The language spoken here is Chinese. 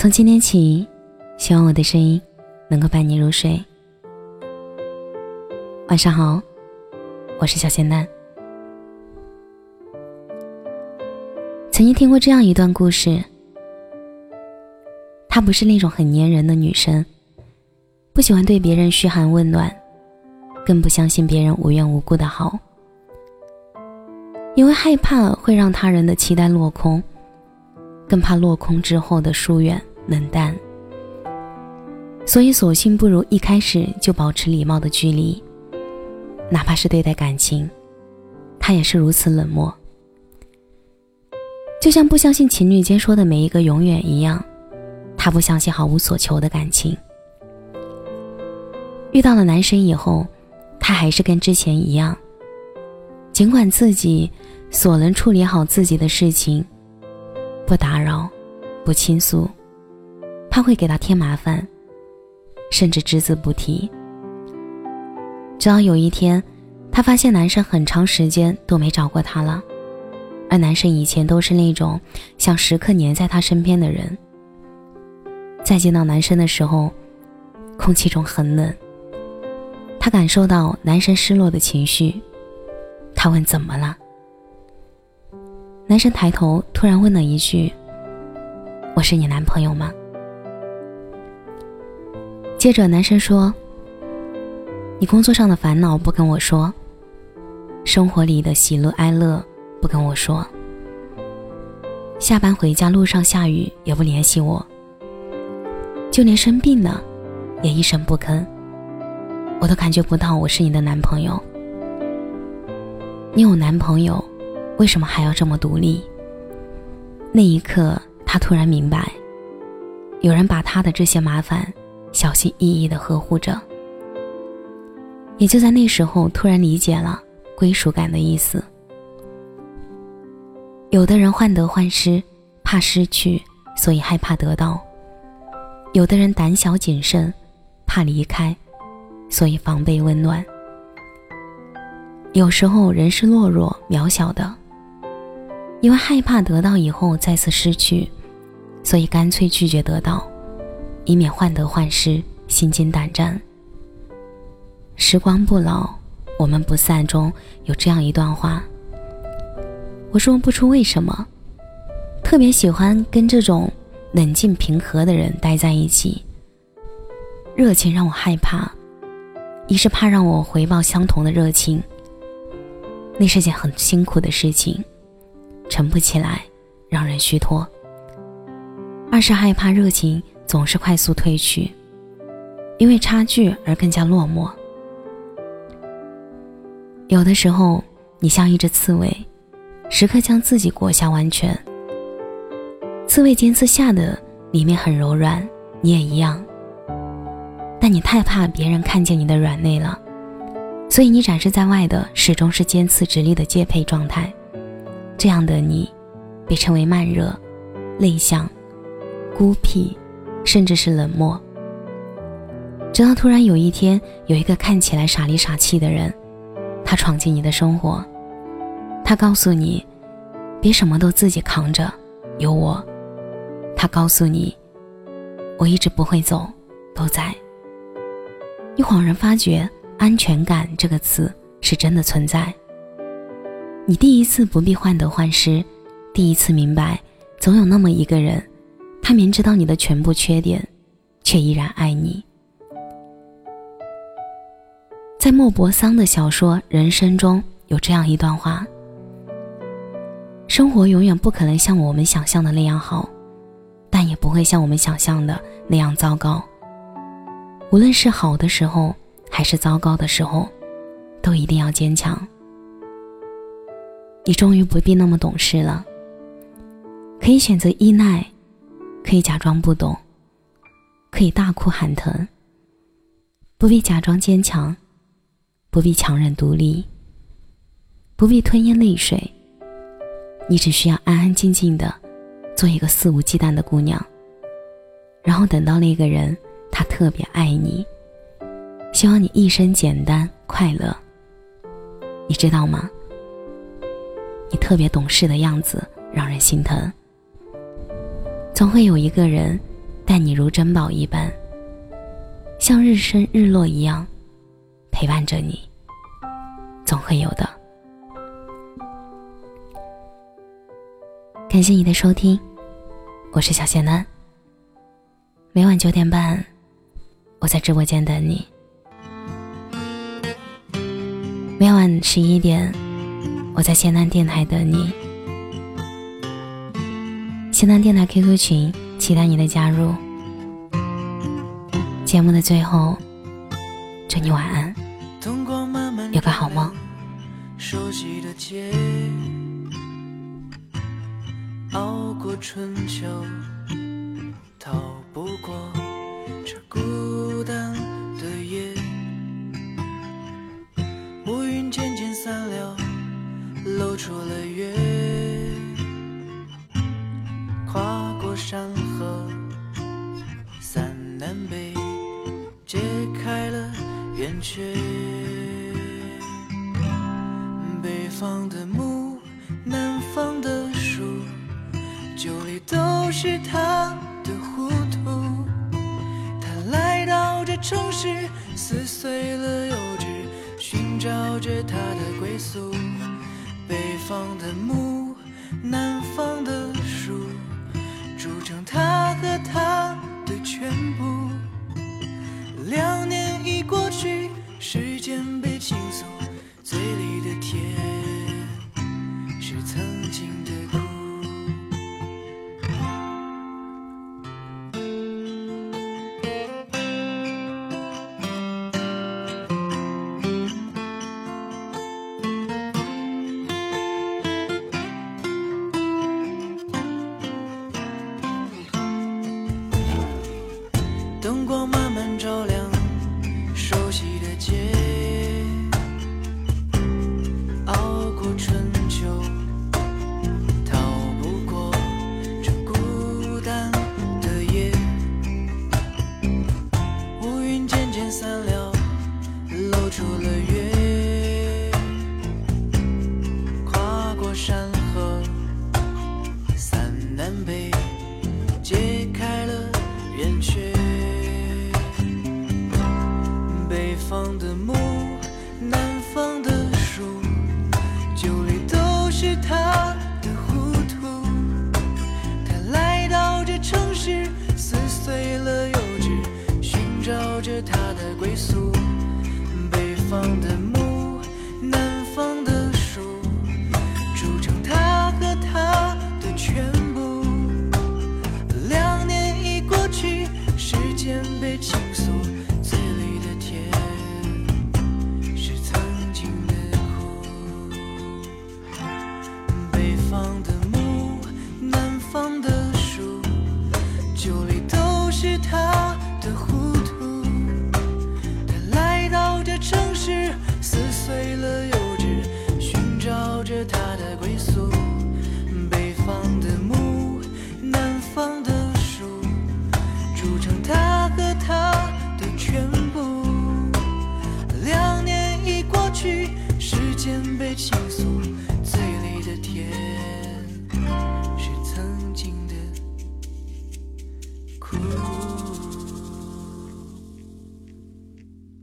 从今天起，希望我的声音能够伴你入睡。晚上好，我是小仙丹。曾经听过这样一段故事，她不是那种很粘人的女生，不喜欢对别人嘘寒问暖，更不相信别人无缘无故的好，因为害怕会让他人的期待落空，更怕落空之后的疏远。冷淡，所以索性不如一开始就保持礼貌的距离。哪怕是对待感情，他也是如此冷漠。就像不相信情侣间说的每一个永远一样，他不相信毫无所求的感情。遇到了男生以后，他还是跟之前一样，尽管自己所能处理好自己的事情，不打扰，不倾诉。怕会给他添麻烦，甚至只字不提。直到有一天，他发现男生很长时间都没找过他了，而男生以前都是那种想时刻黏在他身边的人。再见到男生的时候，空气中很冷。他感受到男生失落的情绪，他问怎么了？男生抬头，突然问了一句：“我是你男朋友吗？”接着，男生说：“你工作上的烦恼不跟我说，生活里的喜怒哀乐不跟我说，下班回家路上下雨也不联系我，就连生病了也一声不吭，我都感觉不到我是你的男朋友。你有男朋友，为什么还要这么独立？”那一刻，他突然明白，有人把他的这些麻烦。小心翼翼的呵护着，也就在那时候，突然理解了归属感的意思。有的人患得患失，怕失去，所以害怕得到；有的人胆小谨慎，怕离开，所以防备温暖。有时候人是懦弱渺小的，因为害怕得到以后再次失去，所以干脆拒绝得到。以免患得患失、心惊胆战。时光不老，我们不散中有这样一段话。我说不出为什么，特别喜欢跟这种冷静平和的人待在一起。热情让我害怕，一是怕让我回报相同的热情，那是件很辛苦的事情，沉不起来，让人虚脱；二是害怕热情。总是快速褪去，因为差距而更加落寞。有的时候，你像一只刺猬，时刻将自己裹挟完全。刺猬尖刺下的里面很柔软，你也一样。但你太怕别人看见你的软肋了，所以你展示在外的始终是尖刺直立的戒配状态。这样的你，被称为慢热、内向、孤僻。甚至是冷漠，直到突然有一天，有一个看起来傻里傻气的人，他闯进你的生活，他告诉你，别什么都自己扛着，有我。他告诉你，我一直不会走，都在。你恍然发觉，安全感这个词是真的存在。你第一次不必患得患失，第一次明白，总有那么一个人。他明知道你的全部缺点，却依然爱你。在莫泊桑的小说《人生》中有这样一段话：生活永远不可能像我们想象的那样好，但也不会像我们想象的那样糟糕。无论是好的时候，还是糟糕的时候，都一定要坚强。你终于不必那么懂事了，可以选择依赖。可以假装不懂，可以大哭喊疼，不必假装坚强，不必强忍独立，不必吞咽泪水。你只需要安安静静的做一个肆无忌惮的姑娘，然后等到那个人，他特别爱你，希望你一生简单快乐。你知道吗？你特别懂事的样子让人心疼。总会有一个人，待你如珍宝一般，像日升日落一样陪伴着你，总会有的。感谢你的收听，我是小谢楠。每晚九点半，我在直播间等你。每晚十一点，我在谢楠电台等你。西南电台 QQ 群，期待你的加入。节目的最后，祝你晚安，有个好梦。熟悉的街，熬过春秋，三南北，揭开了圆缺。北方的木，南方的树，酒里都是他的糊涂。他来到这城市，撕碎了幼稚，寻找着他的归宿。北方的木，南方的树。铸成他和他。亮。他的